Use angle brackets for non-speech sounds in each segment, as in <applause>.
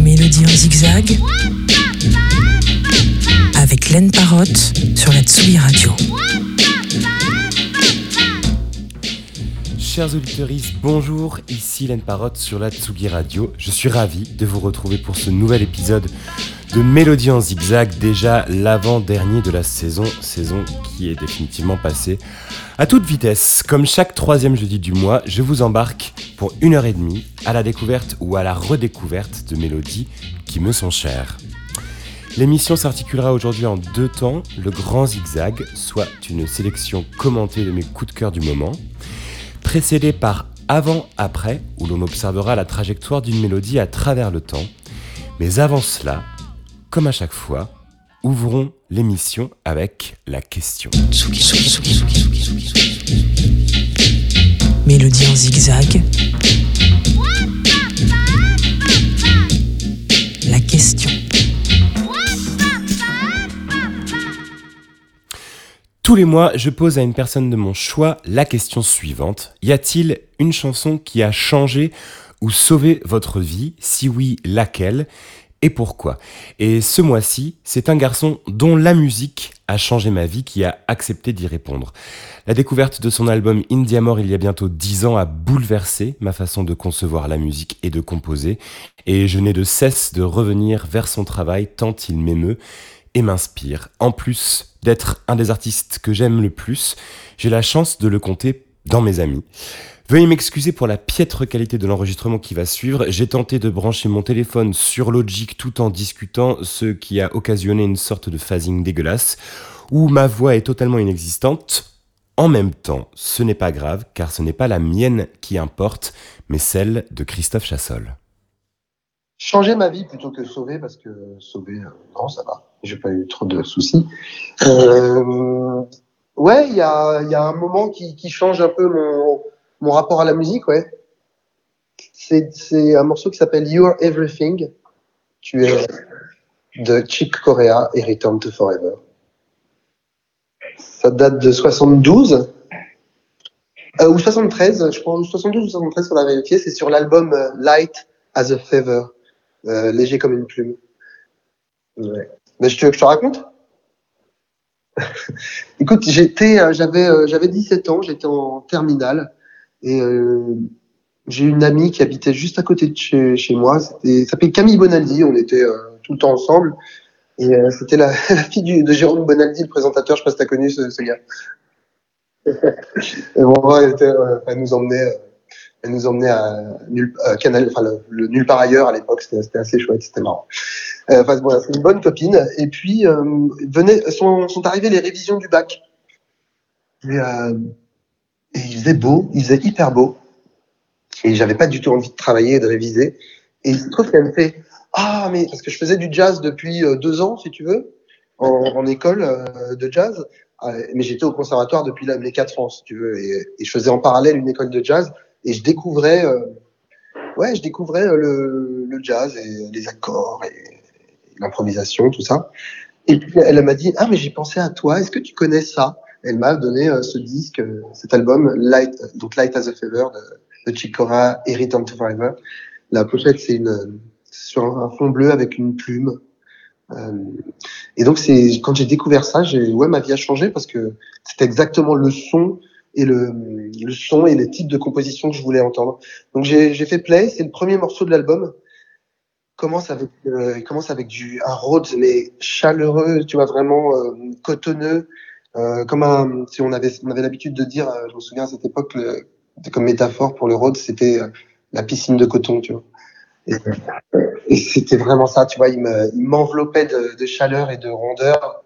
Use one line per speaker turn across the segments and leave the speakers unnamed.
Mélodie en zigzag avec Laine Parotte sur la Tsugi Radio.
Chers auditeurs, bonjour, ici Laine Parotte sur la Tsugi Radio. Je suis ravi de vous retrouver pour ce nouvel épisode de Mélodie en zigzag, déjà l'avant-dernier de la saison, saison qui est définitivement passée à toute vitesse. Comme chaque troisième jeudi du mois, je vous embarque pour une heure et demie à la découverte ou à la redécouverte de mélodies qui me sont chères. L'émission s'articulera aujourd'hui en deux temps, le grand zigzag, soit une sélection commentée de mes coups de cœur du moment, précédé par avant-après, où l'on observera la trajectoire d'une mélodie à travers le temps. Mais avant cela, comme à chaque fois, ouvrons l'émission avec la question.
Mélodie en zigzag. La question.
Tous les mois, je pose à une personne de mon choix la question suivante. Y a-t-il une chanson qui a changé ou sauvé votre vie? Si oui, laquelle? Et pourquoi. Et ce mois-ci, c'est un garçon dont la musique a changé ma vie qui a accepté d'y répondre. La découverte de son album Indiamore il y a bientôt dix ans a bouleversé ma façon de concevoir la musique et de composer, et je n'ai de cesse de revenir vers son travail tant il m'émeut et m'inspire. En plus d'être un des artistes que j'aime le plus, j'ai la chance de le compter dans mes amis. Veuillez m'excuser pour la piètre qualité de l'enregistrement qui va suivre. J'ai tenté de brancher mon téléphone sur Logic tout en discutant, ce qui a occasionné une sorte de phasing dégueulasse, où ma voix est totalement inexistante. En même temps, ce n'est pas grave, car ce n'est pas la mienne qui importe, mais celle de Christophe Chassol.
Changer ma vie plutôt que sauver, parce que sauver, euh, non, ça va. J'ai pas eu trop de soucis. Euh, ouais, il y a, un moment qui change un peu mon, mon rapport à la musique, ouais. C'est un morceau qui s'appelle You're Everything. Tu es de Chick Corea et Return to Forever. Ça date de 72 euh, ou 73, je pense 72 ou 73 on a vérifié. C'est sur l'album euh, Light as a Feather, euh, léger comme une plume. Ouais. Mais je te, je te raconte? <laughs> Écoute, j'avais, j'avais 17 ans, j'étais en terminale et euh, j'ai une amie qui habitait juste à côté de chez, chez moi. C'était, s'appelait Camille Bonaldi. On était euh, tout le temps ensemble. Et euh, c'était la, <laughs> la, fille du, de Jérôme Bonaldi, le présentateur. Je sais pas si t'as connu ce, ce gars. <laughs> et bon, elle, était, euh, elle nous emmenait, euh, elle nous emmenait à nul, Canal, enfin le, le, nulle part ailleurs à l'époque. C'était, c'était assez chouette, c'était marrant. Enfin bon, c'est une bonne copine. Et puis venait, sont, sont arrivées les révisions du bac. Et, et il faisait beau, il faisait hyper beau. Et j'avais pas du tout envie de travailler et de réviser. Et il se trouve qu'elle me fait Ah, mais parce que je faisais du jazz depuis euh, deux ans, si tu veux, en, école euh, de jazz. Euh, mais j'étais au conservatoire depuis là, mes quatre ans, si tu veux. Et, je faisais en parallèle une école de jazz. Et je découvrais, euh, ouais, je découvrais le, jazz et les accords et l'improvisation, tout ça. Et puis elle m'a dit Ah, mais j'ai pensé à toi, est-ce que tu connais ça? Elle m'a donné euh, ce disque, euh, cet album, Light, donc Light as a Feather de, de Chick Corea et to Forever. La pochette, c'est une sur un fond bleu avec une plume. Euh, et donc c'est quand j'ai découvert ça, j'ai ouais ma vie a changé parce que c'était exactement le son et le, le son et les types de composition que je voulais entendre. Donc j'ai fait play, c'est le premier morceau de l'album. Commence avec euh, commence avec du un Rhodes mais chaleureux, tu vois vraiment euh, cotonneux, euh, comme un, si on avait, on avait l'habitude de dire, euh, je me souviens à cette époque, comme métaphore pour le road, c'était euh, la piscine de coton, tu vois. Et, c'était vraiment ça, tu vois, il m'enveloppait de, de, chaleur et de rondeur.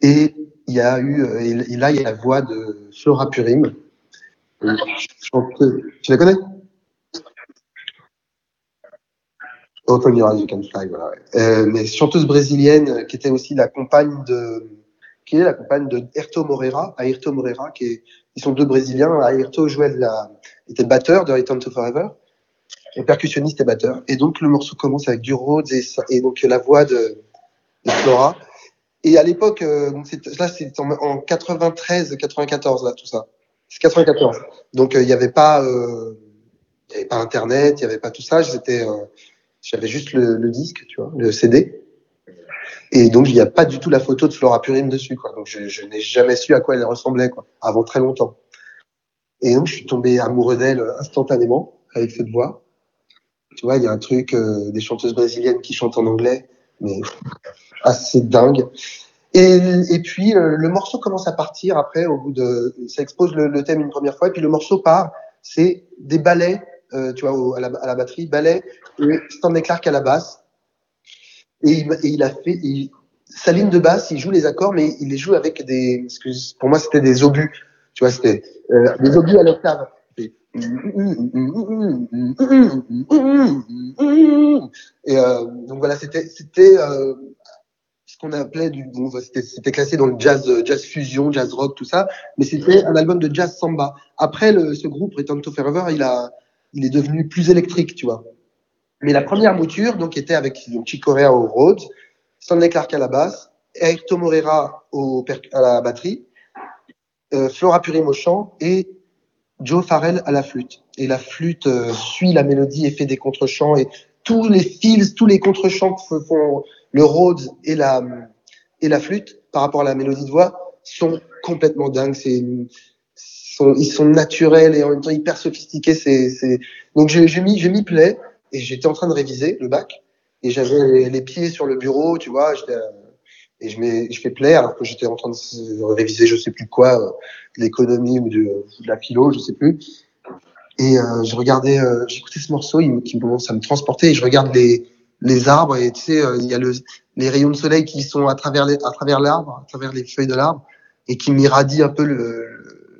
Et il y a eu, et, là, il y a la voix de Flora Purim. Tu la connais? Open Your Eyes, You Can Fly, voilà. Mais chanteuse brésilienne qui était aussi la compagne de qui est la compagne de Ayrton Moreira, Ayrton Moreira, qui est, ils sont deux Brésiliens. Ayrton jouait la, était batteur de Return to Forever, et percussionniste et batteur. Et donc le morceau commence avec du Rhodes et, donc la voix de, de Flora. Et à l'époque, euh, là c'est en, en 93, 94 là tout ça. C'est 94. Donc il n'y avait pas, y avait pas Internet, il n'y avait pas tout ça. J'étais, j'avais juste le, le, disque, tu vois, le CD. Et donc il n'y a pas du tout la photo de Flora Purim dessus, quoi. Donc je, je n'ai jamais su à quoi elle ressemblait, quoi, avant très longtemps. Et donc je suis tombé amoureux d'elle instantanément avec cette voix. Tu vois, il y a un truc euh, des chanteuses brésiliennes qui chantent en anglais, mais <laughs> assez dingue. Et, et puis euh, le morceau commence à partir après, au bout de, ça expose le, le, thème une première fois, et puis le morceau part. C'est des ballets, euh, tu vois, au, à, la, à, la, batterie, ballets, et Stanley Clark à la basse. Et il, il a fait, il, sa ligne de basse, il joue les accords, mais il les joue avec des, excuse, pour moi c'était des obus, tu vois, c'était euh, des obus à l'octave. Et euh, donc voilà, c'était c'était euh, ce qu'on appelait du bon, c'était classé dans le jazz jazz fusion, jazz rock, tout ça, mais c'était un album de jazz samba. Après le, ce groupe Return to Forever, il a il est devenu plus électrique, tu vois. Mais la première mouture donc était avec donc Chick Corea au Rhodes, Stanley Clark à la basse, Eric Tomorera au à la batterie, euh, Flora Purim au chant et Joe Farrell à la flûte. Et la flûte euh, suit la mélodie et fait des contre-chants et tous les fils, tous les contre-chants que font le Rhodes et la, et la flûte par rapport à la mélodie de voix sont complètement dingues. C'est, ils sont naturels et en même temps hyper sophistiqués. C'est. Donc j'ai, mis, j'ai mis play et j'étais en train de réviser le bac et j'avais les pieds sur le bureau, tu vois, j'étais, et je, mets, je fais play alors que j'étais en train de réviser je sais plus quoi, euh, l'économie ou de, la philo, je sais plus. Et euh, je regardais, euh, j'écoutais ce morceau, il, qui commence à me transporter et je regarde les, les arbres et tu sais, euh, il y a le, les rayons de soleil qui sont à travers les, à travers l'arbre, à travers les feuilles de l'arbre et qui m'irradient un peu le,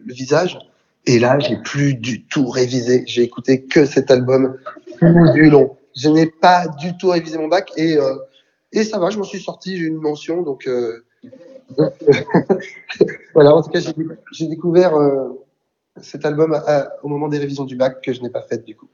le visage. Et là, j'ai plus du tout révisé. J'ai écouté que cet album du long. Je n'ai pas du tout révisé mon bac et euh, et ça va, je m'en suis sorti, j'ai une mention, donc, euh, <laughs> voilà. En tout cas, j'ai découvert euh, cet album à, à, au moment des révisions du bac que je n'ai pas fait du coup.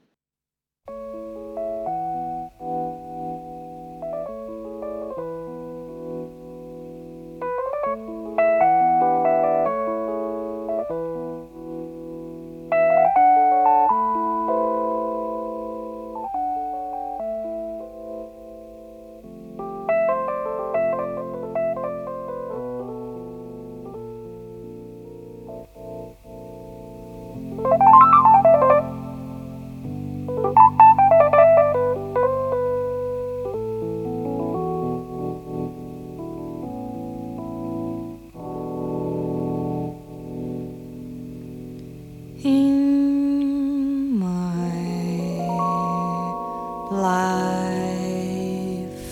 life,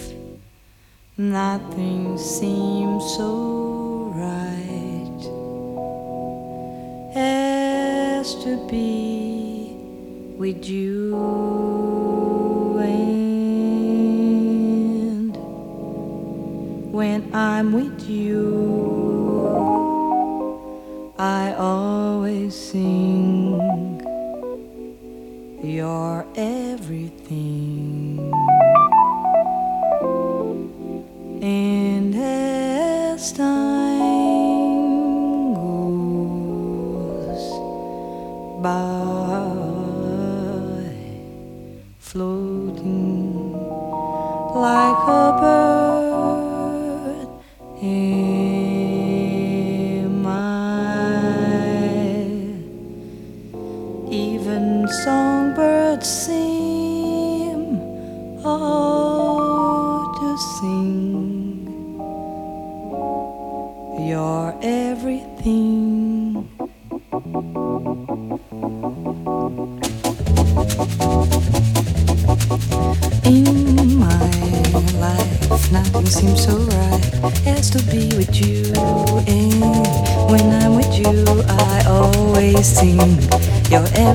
nothing seems so right as to be with you. And when I'm with you, I always sing.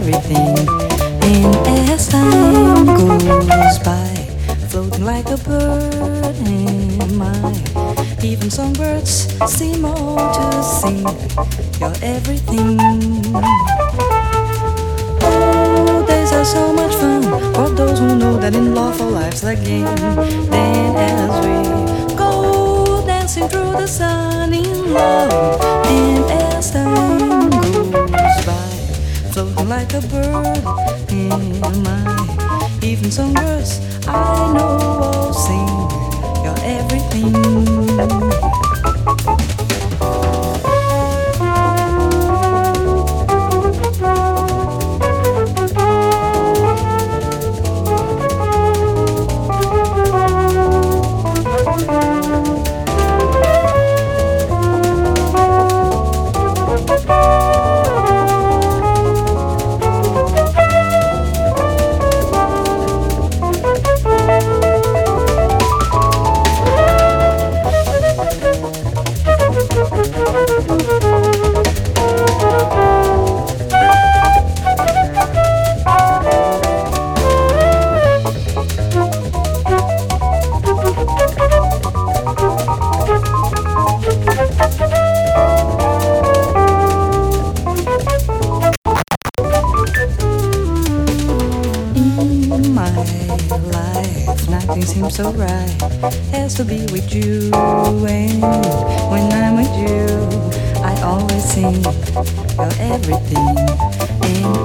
everything. And as time goes by, floating like a bird in my, even songbirds seem all to sing. You're everything. Oh, days are so much fun for those who know that in love for life's a game. Then as we go dancing through the sun in love. Like a bird in my even songbirds I know will sing your everything. To be with you. And when I'm with you, I always sing your everything.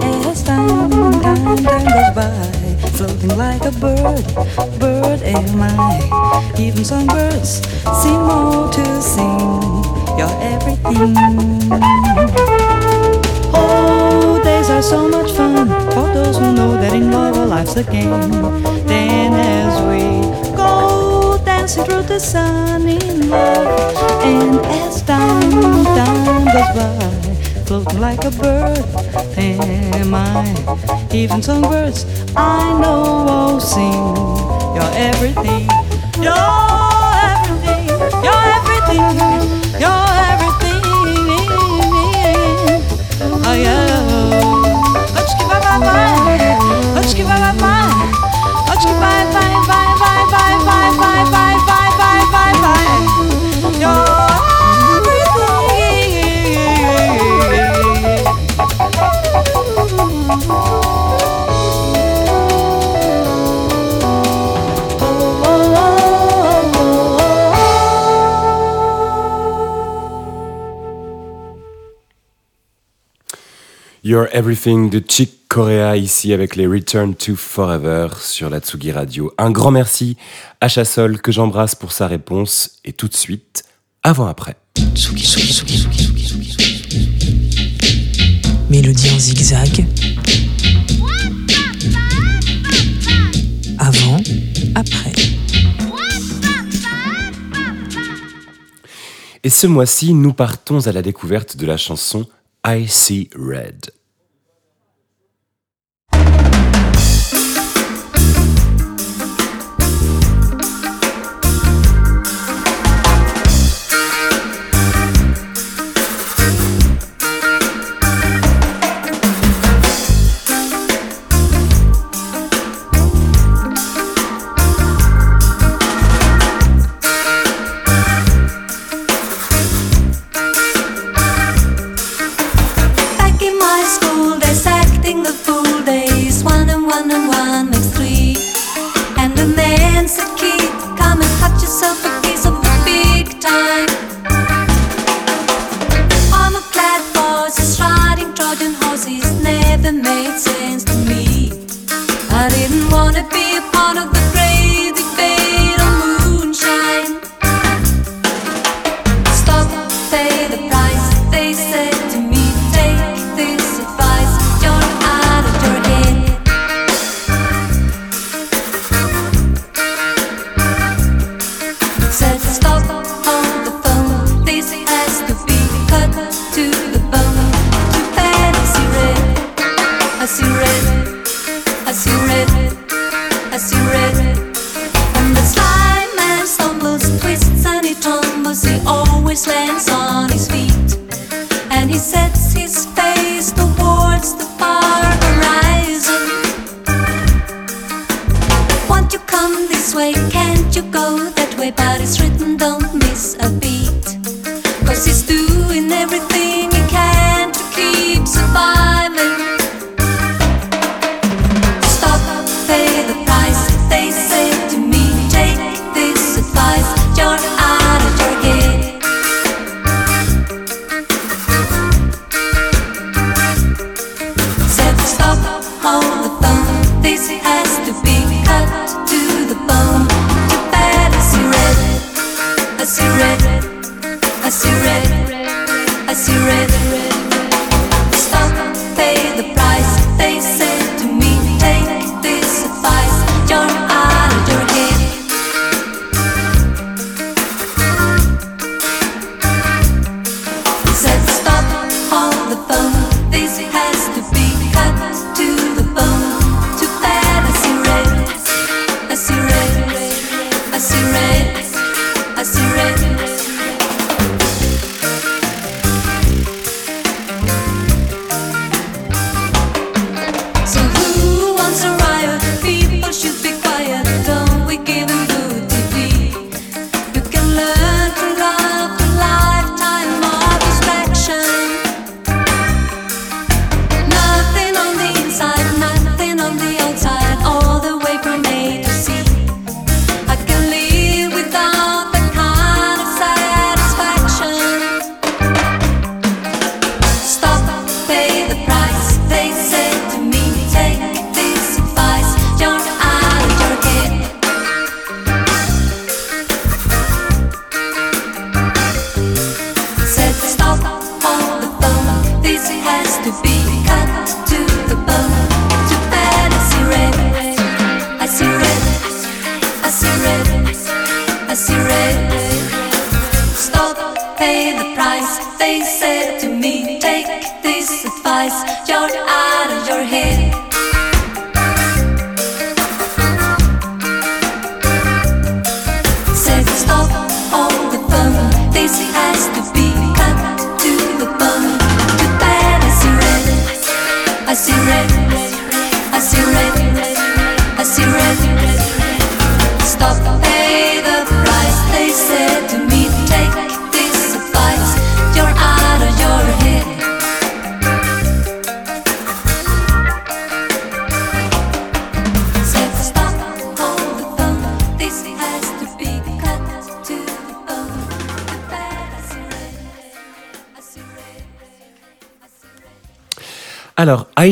And as time, time, time goes by, floating like a bird, bird am I. Even songbirds seem more to sing your everything. Oh, days are so much fun for those who know that in love life's a game. Dancing through the sun in love, and as time, time goes by, floating like a bird, am I? Even songbirds I know all sing your everything, You're Everything
de Chick Corea ici avec les Return to Forever sur la Tsugi Radio. Un grand merci à Chassol que j'embrasse pour sa réponse et tout de suite, avant-après.
Tsugi, Tsugi, Tsugi, Tsugi, Tsugi, Tsugi, Tsugi. Mélodie en zigzag. Avant, après.
Et ce mois-ci, nous partons à la découverte de la chanson I See Red.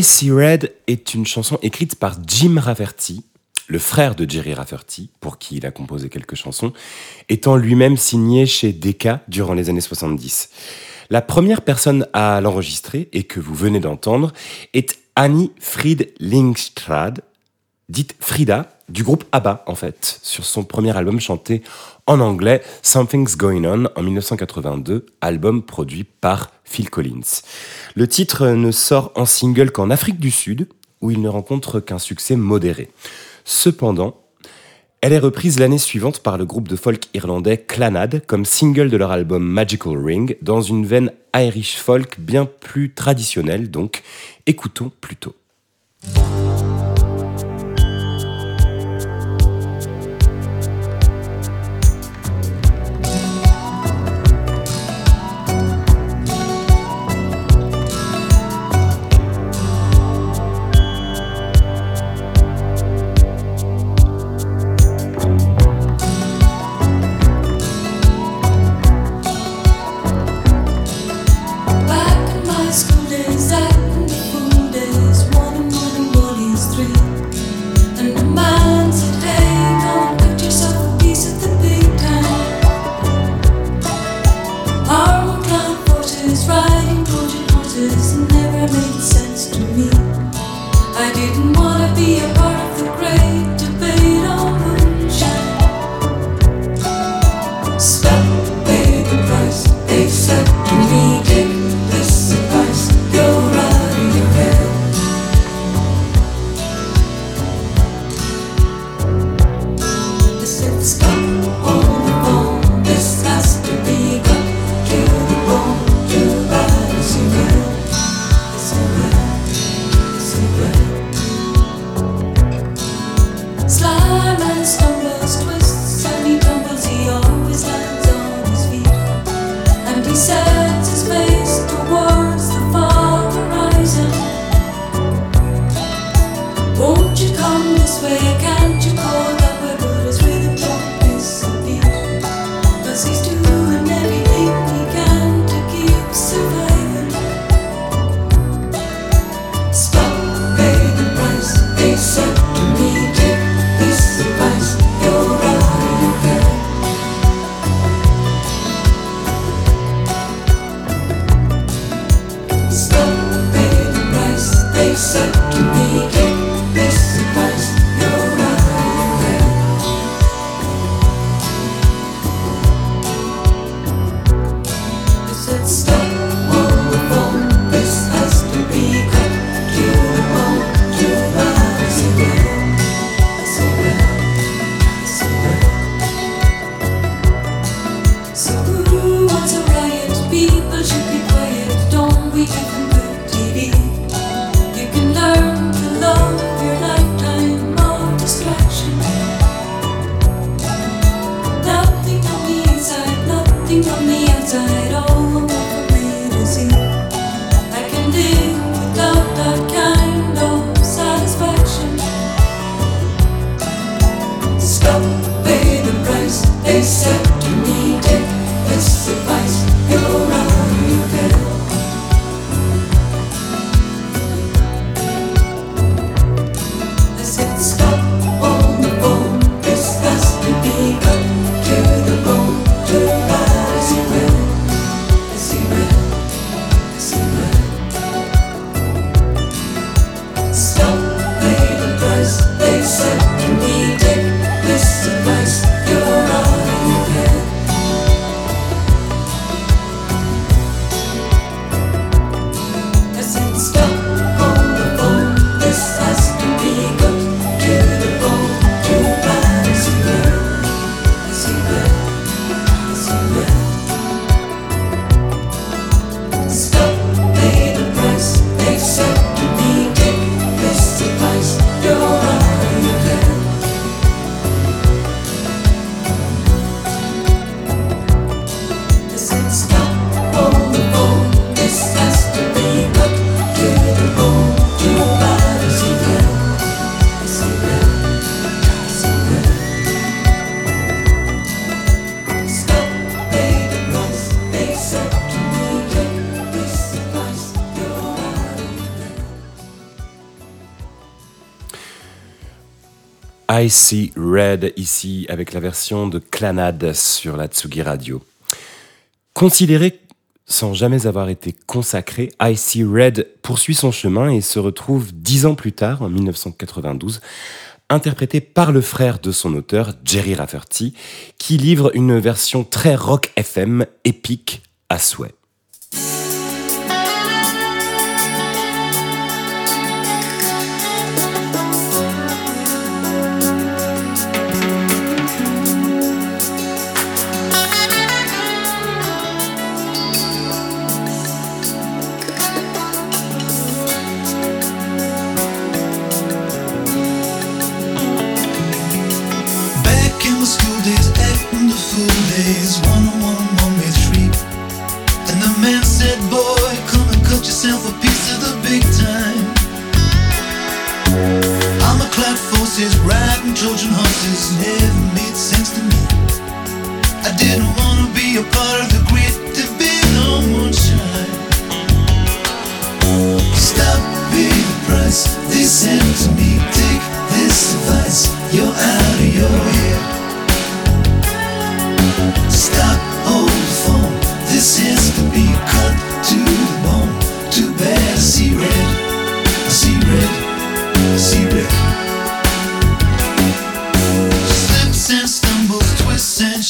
AC Red
est une chanson écrite par Jim Rafferty, le frère de Jerry Rafferty, pour qui il a composé quelques chansons, étant lui-même signé chez Decca durant les années 70. La première personne à l'enregistrer, et que vous venez d'entendre, est Annie Fried Lingstrad, dite Frida, du groupe ABBA en fait, sur son premier album chanté en anglais Something's Going On en 1982, album produit par Phil Collins. Le titre ne sort en single qu'en Afrique du Sud, où il ne rencontre qu'un succès modéré. Cependant, elle est reprise l'année suivante par le groupe de folk irlandais Clanad comme single de leur album Magical Ring, dans une veine Irish folk bien plus traditionnelle donc. Écoutons plutôt. Icy Red
ici avec la version de Clanade sur la Tsugi Radio. Considéré sans jamais avoir été consacré, Icy Red poursuit son chemin et se retrouve dix ans plus tard, en 1992, interprété par le frère de son auteur, Jerry Rafferty, qui livre une version très rock FM épique à souhait.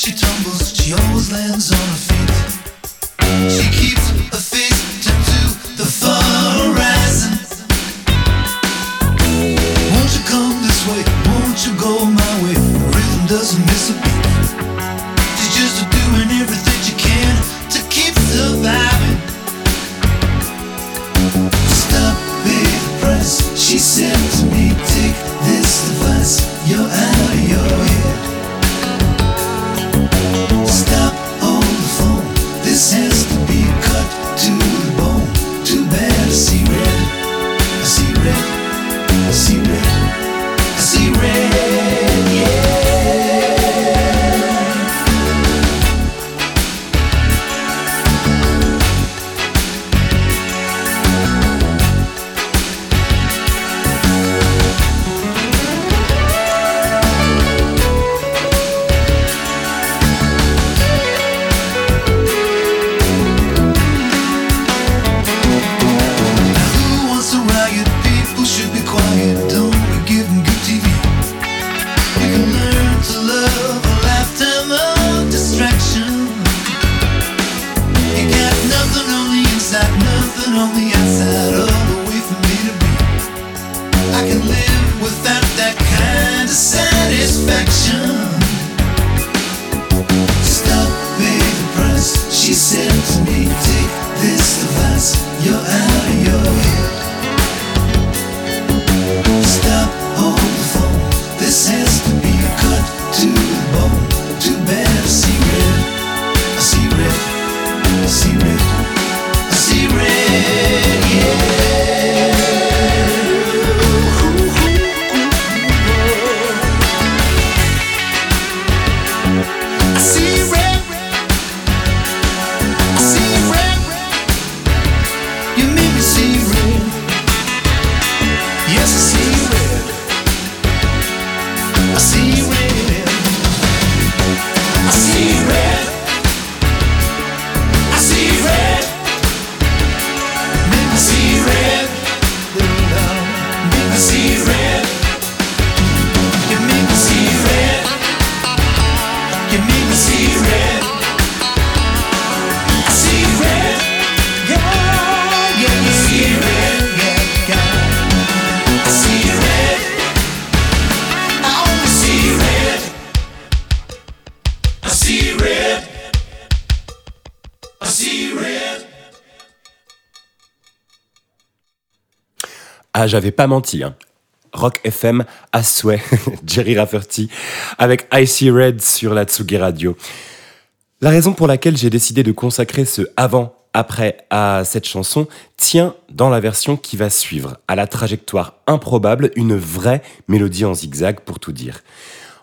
she told
Ah, j'avais pas menti, hein. Rock FM à souhait, <laughs> Jerry Rafferty, avec Icy Red sur la Tsugi Radio. La raison pour laquelle j'ai décidé de consacrer ce avant-après à cette chanson tient dans la version qui va suivre, à la trajectoire improbable, une vraie mélodie en zigzag pour tout dire.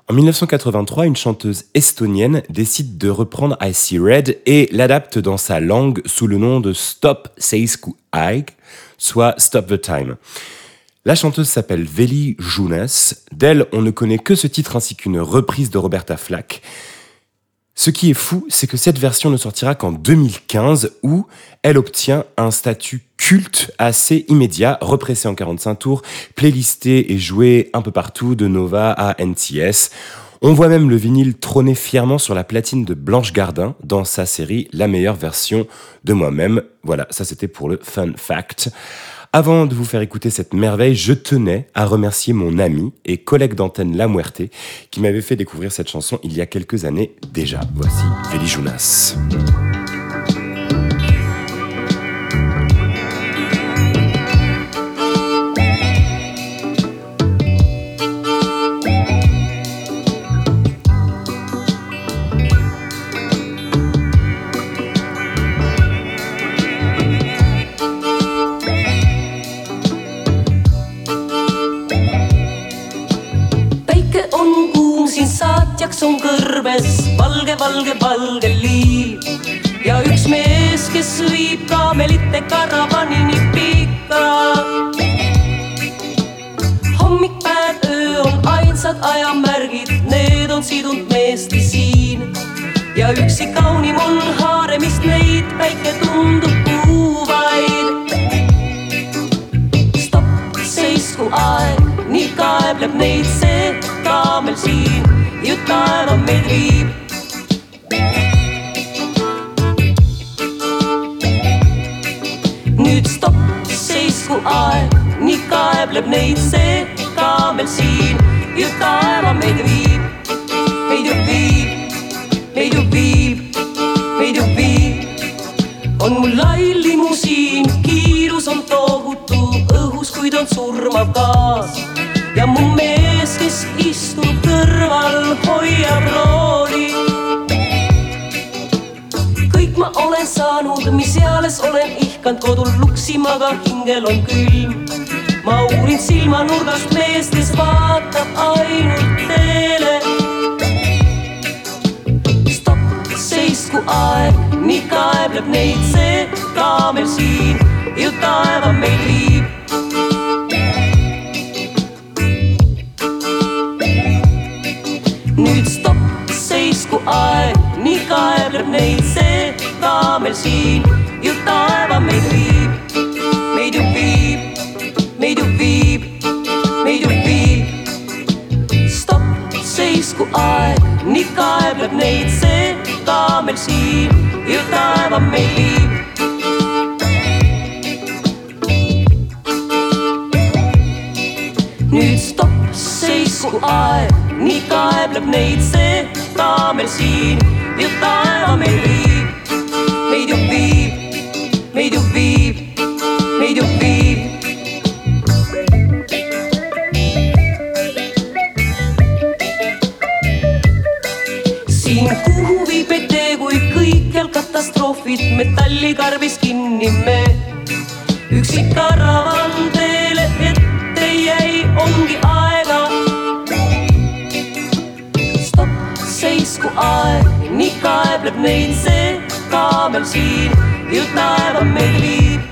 En 1983, une chanteuse estonienne décide de reprendre I See Red et l'adapte dans sa langue sous le nom de Stop Seisku Aig, soit Stop the Time. La chanteuse s'appelle Veli Junas. D'elle, on ne connaît que ce titre ainsi qu'une reprise de Roberta Flack. Ce qui est fou, c'est que cette version ne sortira qu'en 2015 où elle obtient un statut culte assez immédiat, repressé en 45 tours, playlisté et joué un peu partout de Nova à NTS. On voit même le vinyle trôner fièrement sur la platine de Blanche Gardin dans sa série La meilleure version de moi-même. Voilà, ça c'était pour le fun fact. Avant de vous faire écouter cette merveille, je tenais à remercier mon ami et collègue d'antenne La Muerte qui m'avait fait découvrir cette chanson il y a quelques années déjà. Voici Veli Junas.
On kõrbes valge, valge, valge liiv ja üks mees, kes viib kaamelite karavanini pikka. hommik, päev, öö on ainsad ajamärgid, need on sidunud meesti siin. Ja üksi kaunim on haaremist neid, päike tundub kuuvaid stopp, seisku aeg, nii kaebleb neid see kaamel siin, ju taeva meid viib. nüüd stopp, seisku aeg, nii kaebleb neid see kaamel siin, ju taeva meid viib, meid ju viib, meid ju viib, meid ju viib on mul lai limusiin, kiirus on tohutu õhus, kuid on surmav gaas. ja mu istub kõrval, hoiab rooli. kõik ma olen saanud, mis eales olen ihkanud kodul luksima, aga hingel on külm. ma uurin silmanurgast meest, kes vaatab ainult teele stopp, seisku aeg, nii kaebleb neid see kaamel siin, ju taeva meid viib. Aeg, nii kaebleb neid see kaamel siin, ju taeva meid viib, meid ju viib, meid ju viib, meid ju viib stopp, seisku aeg, nii kaebleb neid see kaamel siin, ju taeva meid viib. nüüd stopp, seisku aeg, nii kaebleb neid see kaamel siin, ju taeva meid viib, meid ju viib, meid ju viib, meid ju viib. siin kuhu viib tee, kui kõikjal katastroofid metallikarbis kinni me. Neid see kaamel siin, ju taeva meid viib.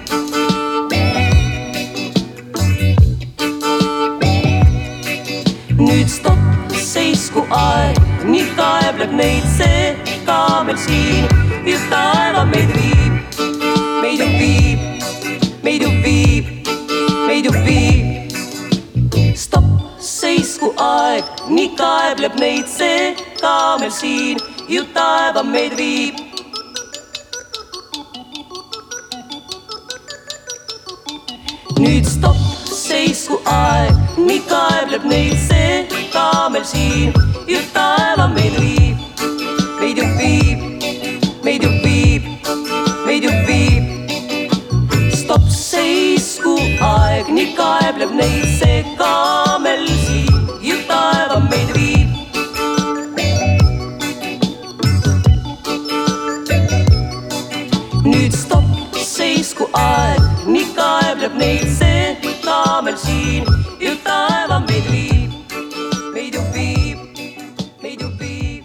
nüüd stopp, seisku aeg, nii kaebleb neid see kaamel siin, ju taeva meid viib, meid ju viib, meid ju viib, meid ju viib. stopp, seisku aeg, nii kaebleb neid see kaamel siin, ju taeva meid viib. nüüd stopp, seisku aeg, nii kaebleb neid see kaamel siin, ju taeva meid viib, meid ju viib, meid ju viib, meid ju viib. stopp, seisku aeg, nii kaebleb neitse kaamelsi ju seisku aeg, nii kaebleb neid see kaamel siin ju taeva meid viib, meid ju viib, meid ju viib,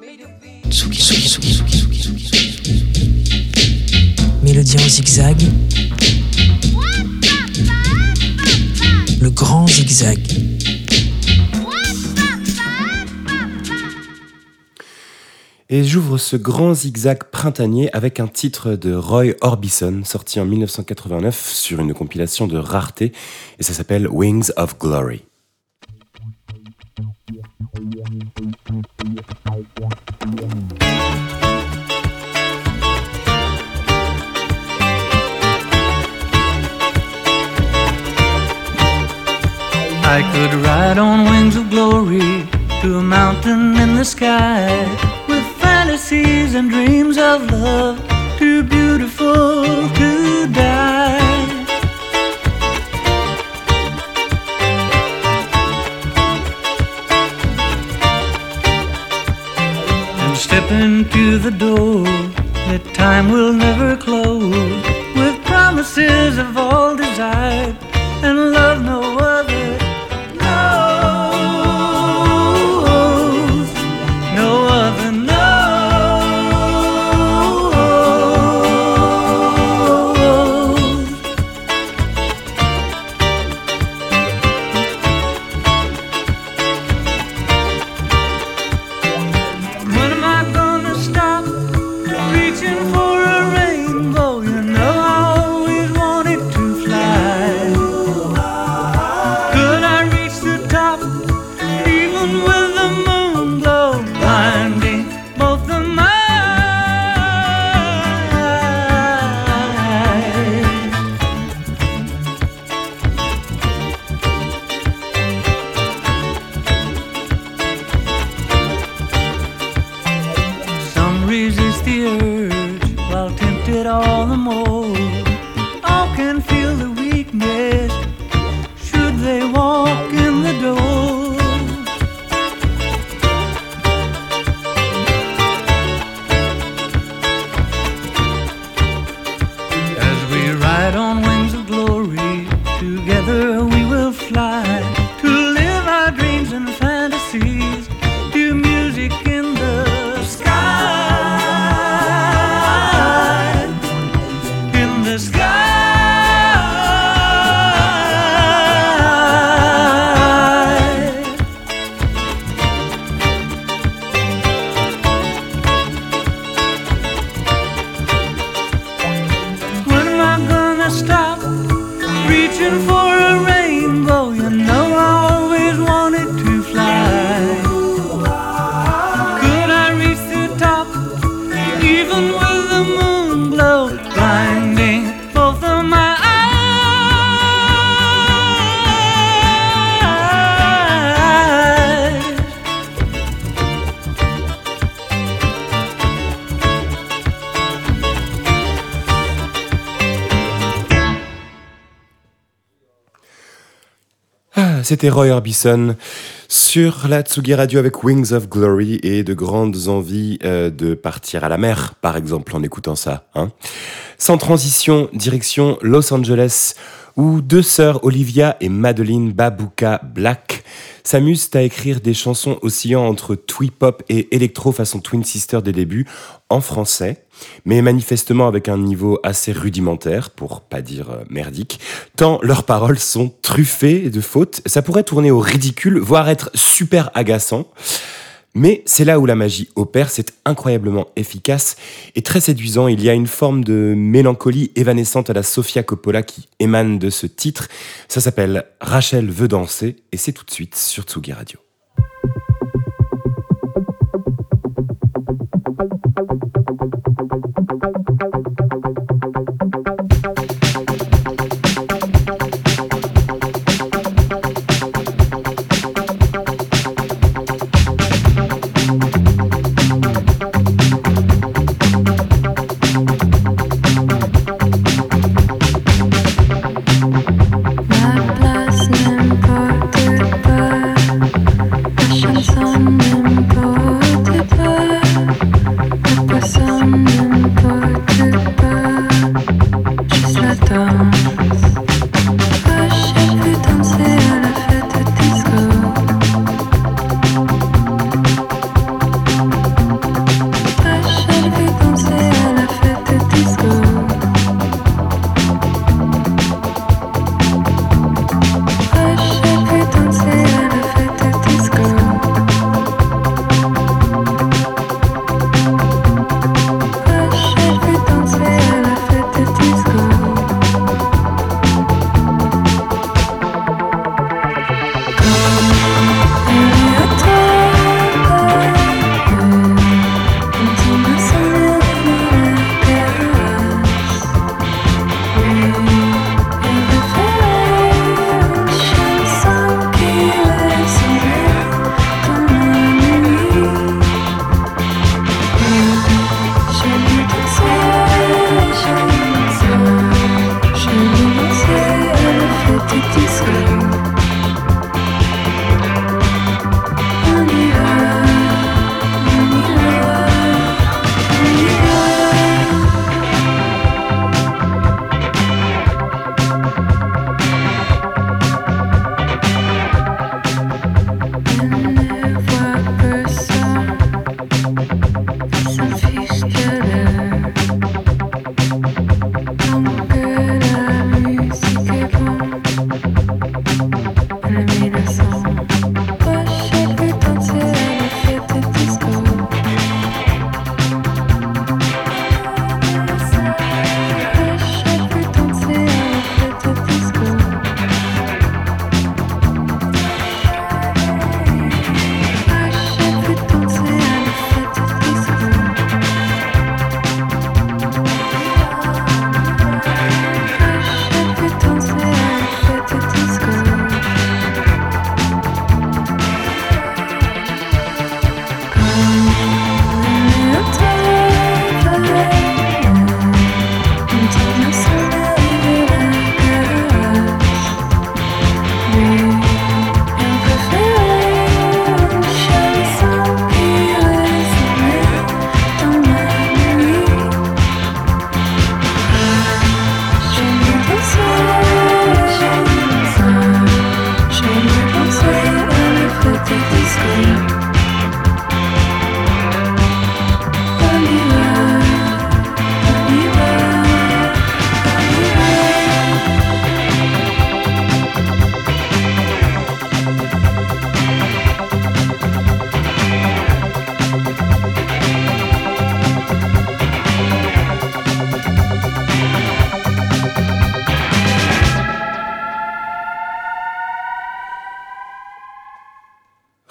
meid ju viib.
Tsugi, tsugi, tsugi, tsugi, tsugi, tsugi, tsugi. Mélodie en zigzag. Le grand zigzag.
Et j'ouvre ce grand zigzag printanier avec un titre de Roy Orbison sorti en 1989 sur une compilation de rareté et ça s'appelle Wings of Glory.
Fantasies and dreams of love. Too beautiful to die. And step into the door. That time will never close. With promises of all desired and love no
C'était Roy Orbison sur la Tsugi Radio avec Wings of Glory et de grandes envies euh, de partir à la mer, par exemple, en écoutant ça. hein. Sans transition, direction Los Angeles, où deux sœurs, Olivia et Madeline Babuka Black, s'amusent à écrire des chansons oscillant entre twee pop et électro façon Twin Sister des débuts en français, mais manifestement avec un niveau assez rudimentaire, pour pas dire euh, merdique, tant leurs paroles sont truffées de fautes, ça pourrait tourner au ridicule, voire être super agaçant. Mais c'est là où la magie opère, c'est incroyablement efficace et très séduisant. Il y a une forme de mélancolie évanescente à la Sofia Coppola qui émane de ce titre. Ça s'appelle Rachel veut danser et c'est tout de suite sur Tsugi Radio.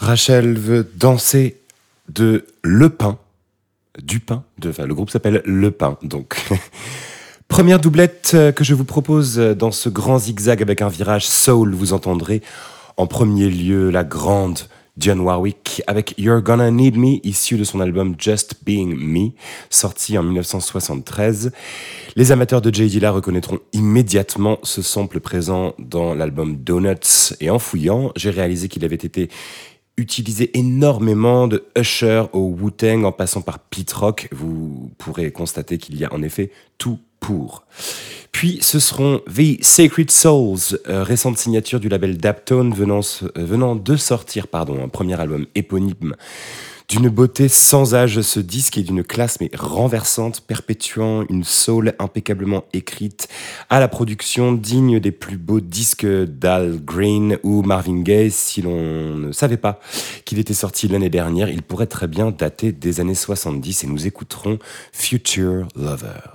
Rachel veut danser de Le Pain, du pain, de, enfin, le groupe s'appelle Le Pain, donc. <laughs> Première doublette euh, que je vous propose euh, dans ce grand zigzag avec un virage soul, vous entendrez en premier lieu la grande Dionne Warwick avec You're Gonna Need Me, issu de son album Just Being Me, sorti en 1973. Les amateurs de J. Dilla reconnaîtront immédiatement ce sample présent dans l'album Donuts. Et en fouillant, j'ai réalisé qu'il avait été utilisé énormément de Usher au Wu-Tang en passant par Pete Rock. Vous pourrez constater qu'il y a en effet tout pour. Puis ce seront The Sacred Souls, euh, récente signature du label Daptone venant, euh, venant de sortir pardon, un premier album éponyme d'une beauté sans âge, ce disque est d'une classe mais renversante, perpétuant une soul impeccablement écrite à la production digne des plus beaux disques d'Al Green ou Marvin Gaye. Si l'on ne savait pas qu'il était sorti l'année dernière, il pourrait très bien dater des années 70 et nous écouterons Future Lover.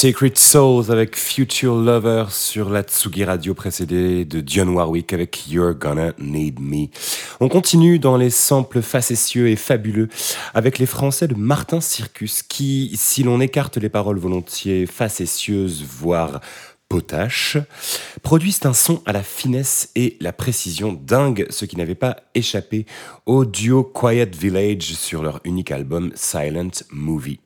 Secret Souls avec Future Lover sur la Tsugi Radio précédée de Dionne Warwick avec You're Gonna Need Me. On continue dans les samples facétieux et fabuleux avec les Français de Martin Circus qui, si l'on écarte les paroles volontiers facétieuses, voire potaches, produisent un son à la finesse et la précision dingue, ce qui n'avait pas échappé au duo Quiet Village sur leur unique album Silent Movie.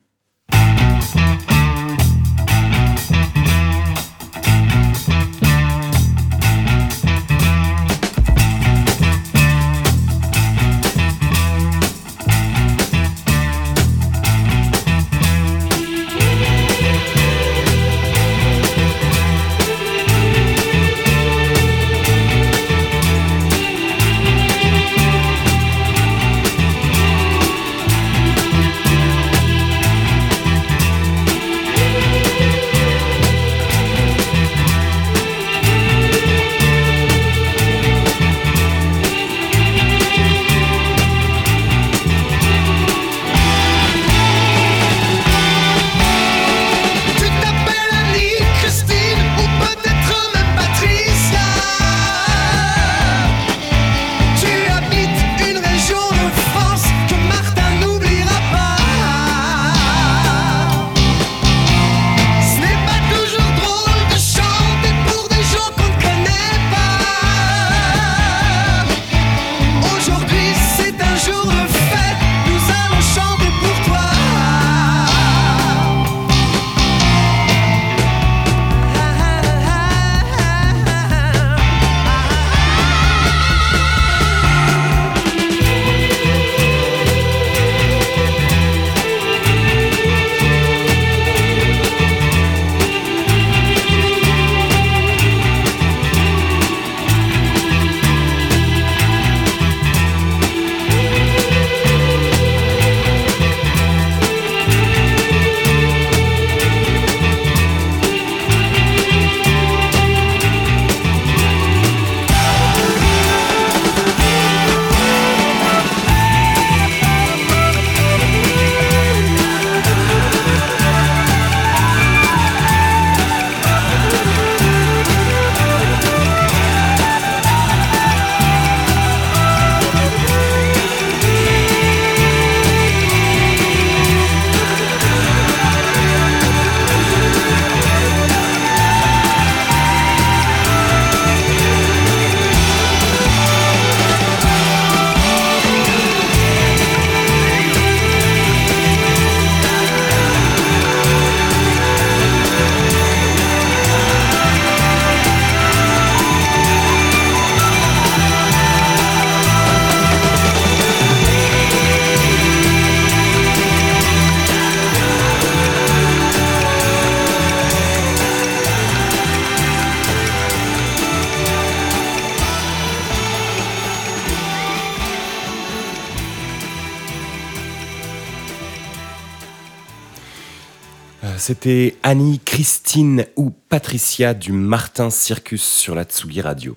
C'était Annie, Christine ou Patricia du Martin Circus sur la Tsugi Radio.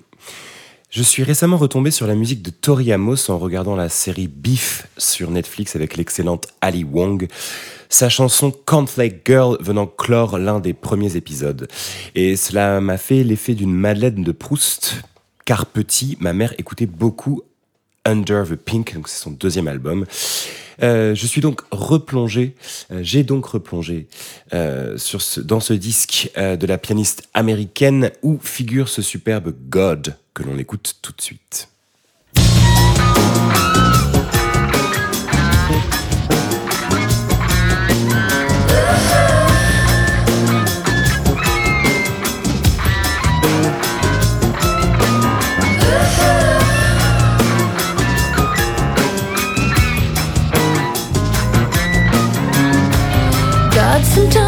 Je suis récemment retombé sur la musique de Tori Amos en regardant la série Beef sur Netflix avec l'excellente Ali Wong. Sa chanson Cornflake Girl venant clore l'un des premiers épisodes. Et cela m'a fait l'effet d'une Madeleine de Proust, car petit, ma mère écoutait beaucoup Under the Pink, donc c'est son deuxième album. Euh, je suis donc replongé, euh, j'ai donc replongé euh, sur ce, dans ce disque de la pianiste américaine où figure ce superbe God que l'on écoute tout de suite.
God,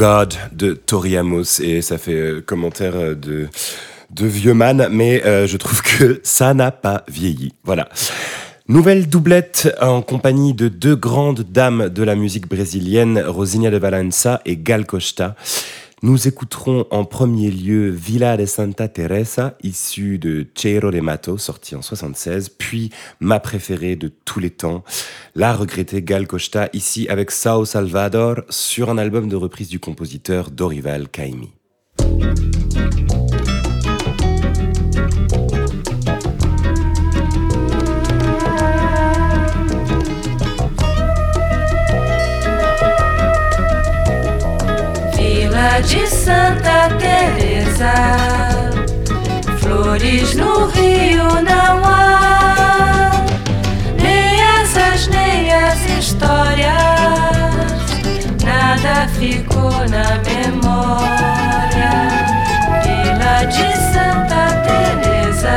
God
de Tori Amos et ça fait euh, commentaire euh, de de vieux man, mais euh, je trouve que ça n'a pas vieilli. Voilà. Nouvelle doublette en compagnie de deux grandes dames de la musique brésilienne, Rosinha de Valença et Gal Costa. Nous écouterons en premier lieu Villa de Santa Teresa, issue de Cheiro de Mato, sorti en 76, puis ma préférée de tous les temps, la regrettée Gal Costa, ici avec Sao Salvador, sur un album de reprise du compositeur Dorival Caymmi.
Vila de Santa Teresa, flores no rio não há, nem asas nem as histórias, nada ficou na memória. Vila de Santa Teresa,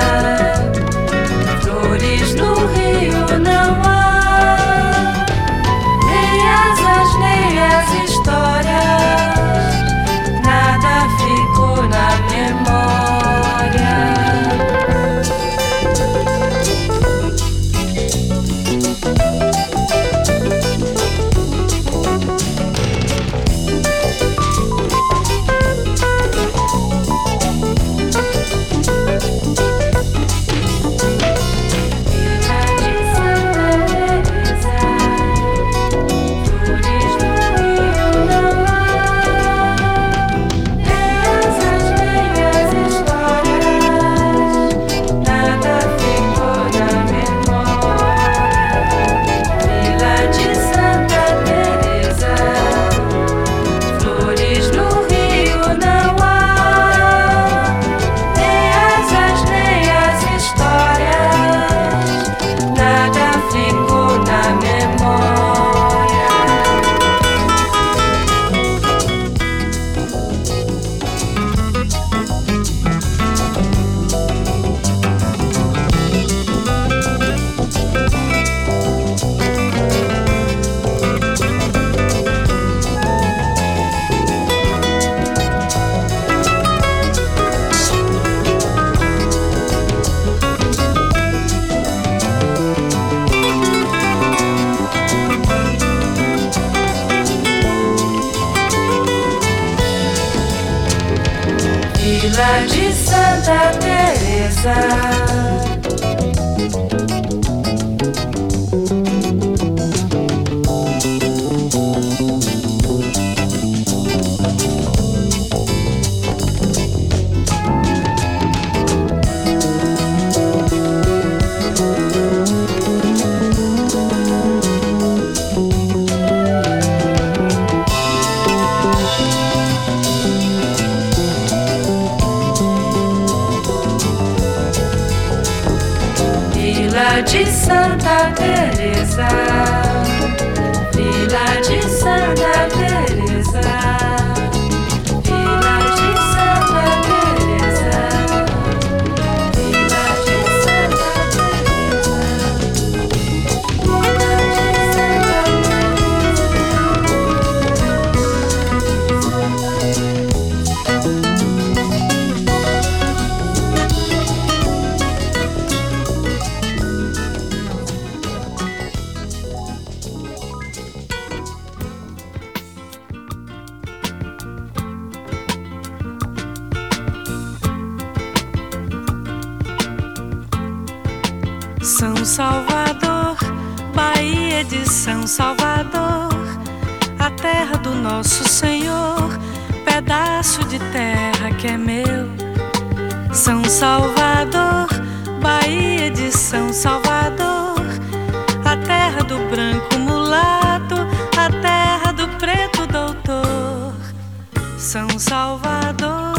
São Salvador,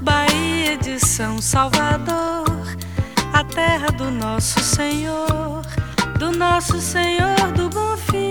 Bahia de São Salvador, a terra do nosso Senhor, do nosso Senhor do Bom Fim.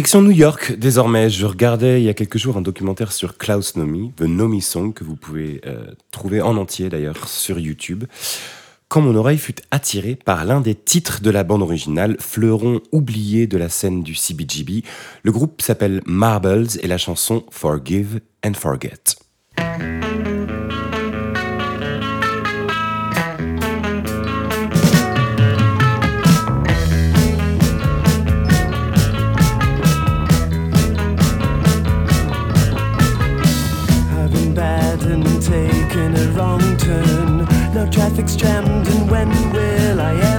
Direction New York, désormais, je regardais il y a quelques jours un documentaire sur Klaus Nomi, The Nomi Song, que vous pouvez euh, trouver en entier d'ailleurs sur YouTube, quand mon oreille fut attirée par l'un des titres de la bande originale, fleuron oublié de la scène du CBGB. Le groupe s'appelle Marbles et la chanson Forgive and Forget.
taken a wrong turn. no traffic's jammed, and when will I?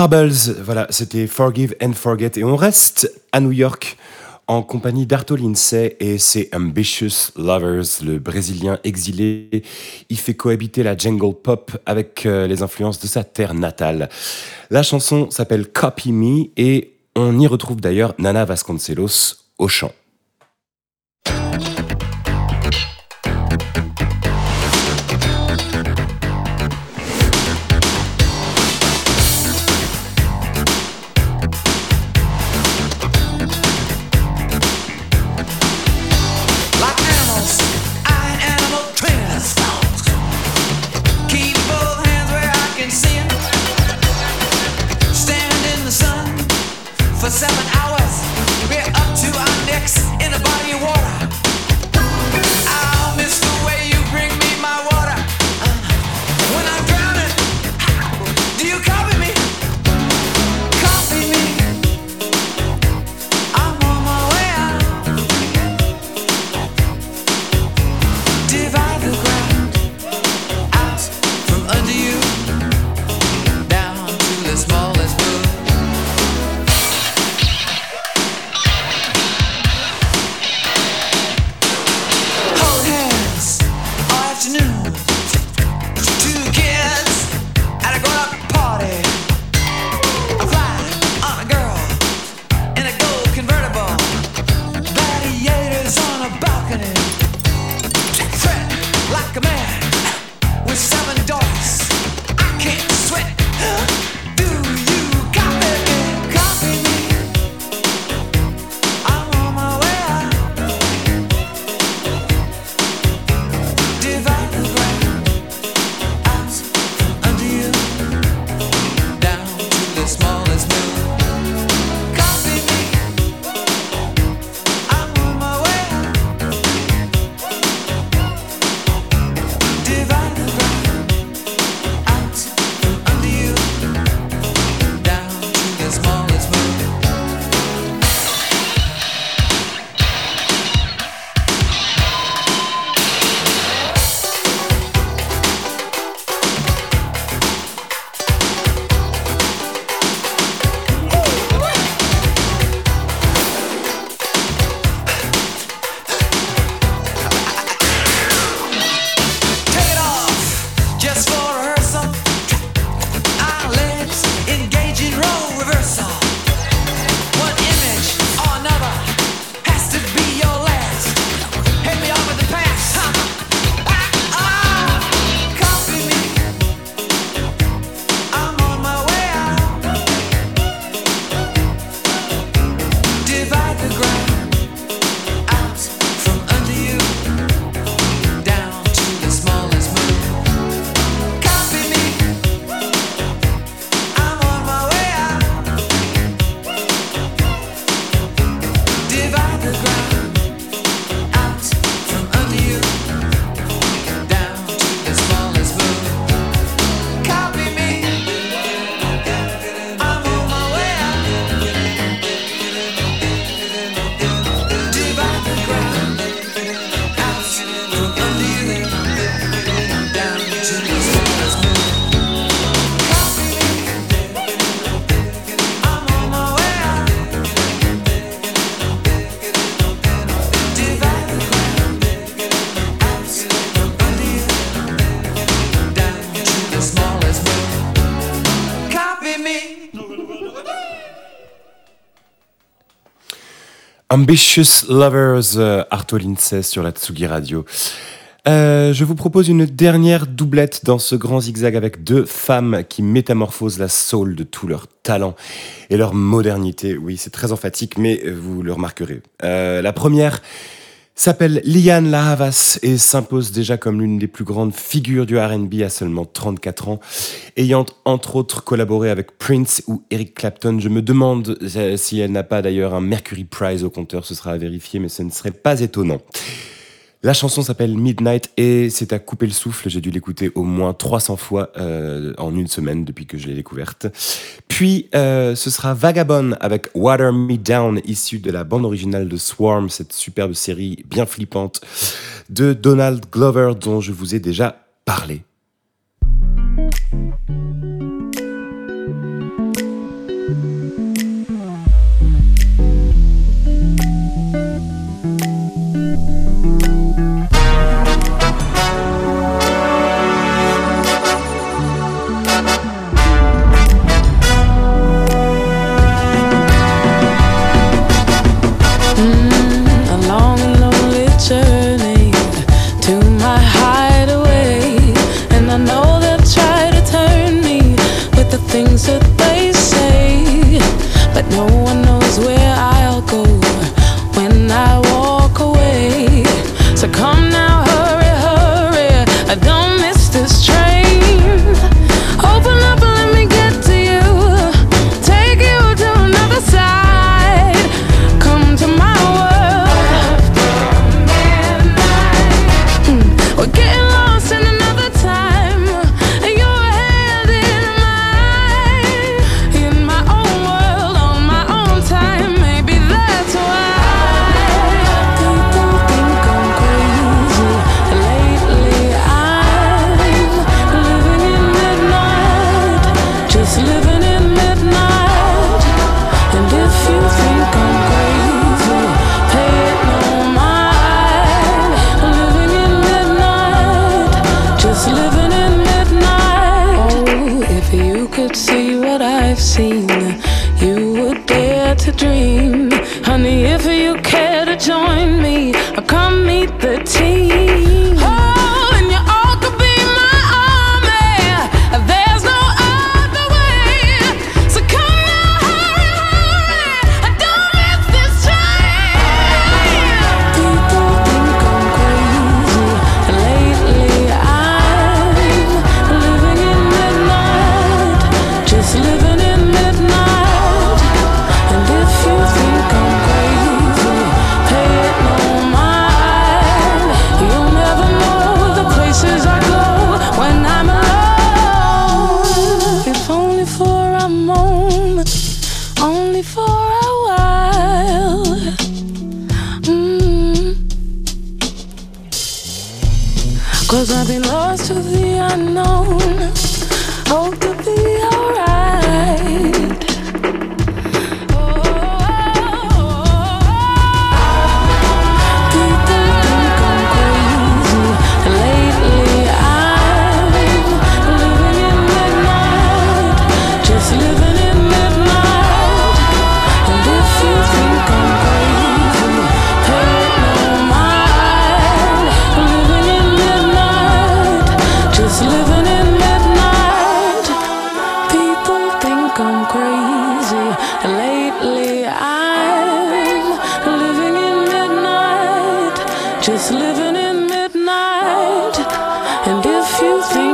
Marbles, voilà, c'était Forgive and Forget. Et on reste à New York en compagnie d'Arto Lindsay et ses Ambitious Lovers, le Brésilien exilé. Il fait cohabiter la jungle pop avec euh, les influences de sa terre natale. La chanson s'appelle Copy Me et on y retrouve d'ailleurs Nana Vasconcelos au chant. Ambitious Lovers, euh, Arto Lindsay sur la Tsugi Radio. Euh, je vous propose une dernière doublette dans ce grand zigzag avec deux femmes qui métamorphosent la soul de tout leur talent et leur modernité. Oui, c'est très emphatique, mais vous le remarquerez. Euh, la première s'appelle Liane Lahavas et s'impose déjà comme l'une des plus grandes figures du R&B à seulement 34 ans, ayant entre autres collaboré avec Prince ou Eric Clapton. Je me demande euh, si elle n'a pas d'ailleurs un Mercury Prize au compteur, ce sera à vérifier, mais ce ne serait pas étonnant. La chanson s'appelle Midnight et c'est à couper le souffle. J'ai dû l'écouter au moins 300 fois euh, en une semaine depuis que je l'ai découverte. Puis euh, ce sera Vagabond avec Water Me Down, issu de la bande originale de Swarm, cette superbe série bien flippante de Donald Glover dont je vous ai déjà parlé.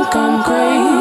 Think I'm crazy,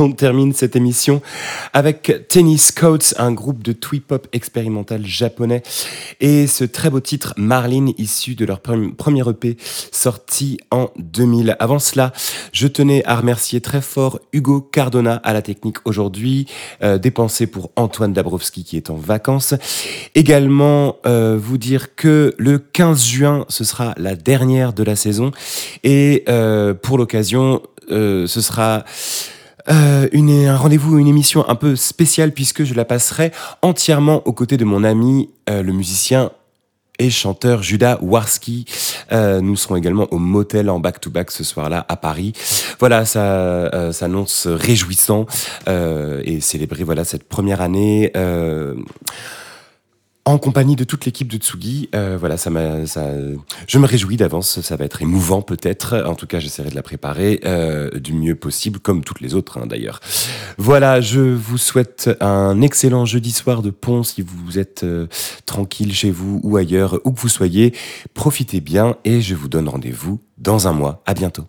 l'on termine cette émission avec Tennis Coats, un groupe de twee-pop expérimental japonais, et ce très beau titre Marlin, issu de leur pre- premier EP sorti en 2000. Avant cela, je tenais à remercier très fort Hugo Cardona à la technique aujourd'hui, euh, pour Antoine Dabrowski qui est en vacances. Également, euh, vous dire que le 15 juin, ce sera la dernière de la saison, et euh, pour l'occasion, euh, ce sera euh, un rendez-vous, une émission un peu spéciale puisque je la passerai entièrement aux côtés de mon ami, euh, le musicien et chanteur Judas Warski. Euh, nous serons également au motel en back-to-back ce soir-là à Paris. Voilà, ça s'annonce réjouissant et célébrer voilà cette première année. En compagnie de toute l'équipe de Tsugi, euh, voilà, ça m'a, ça, je me réjouis d'avance. Ça va être émouvant peut-être. En tout cas, j'essaierai de la préparer euh, du mieux possible, comme toutes les autres hein, d'ailleurs. Voilà, je vous souhaite un excellent jeudi soir de pont si vous êtes euh, tranquille chez vous ou ailleurs, où que vous soyez. Profitez bien et je vous donne rendez-vous dans un mois. À bientôt.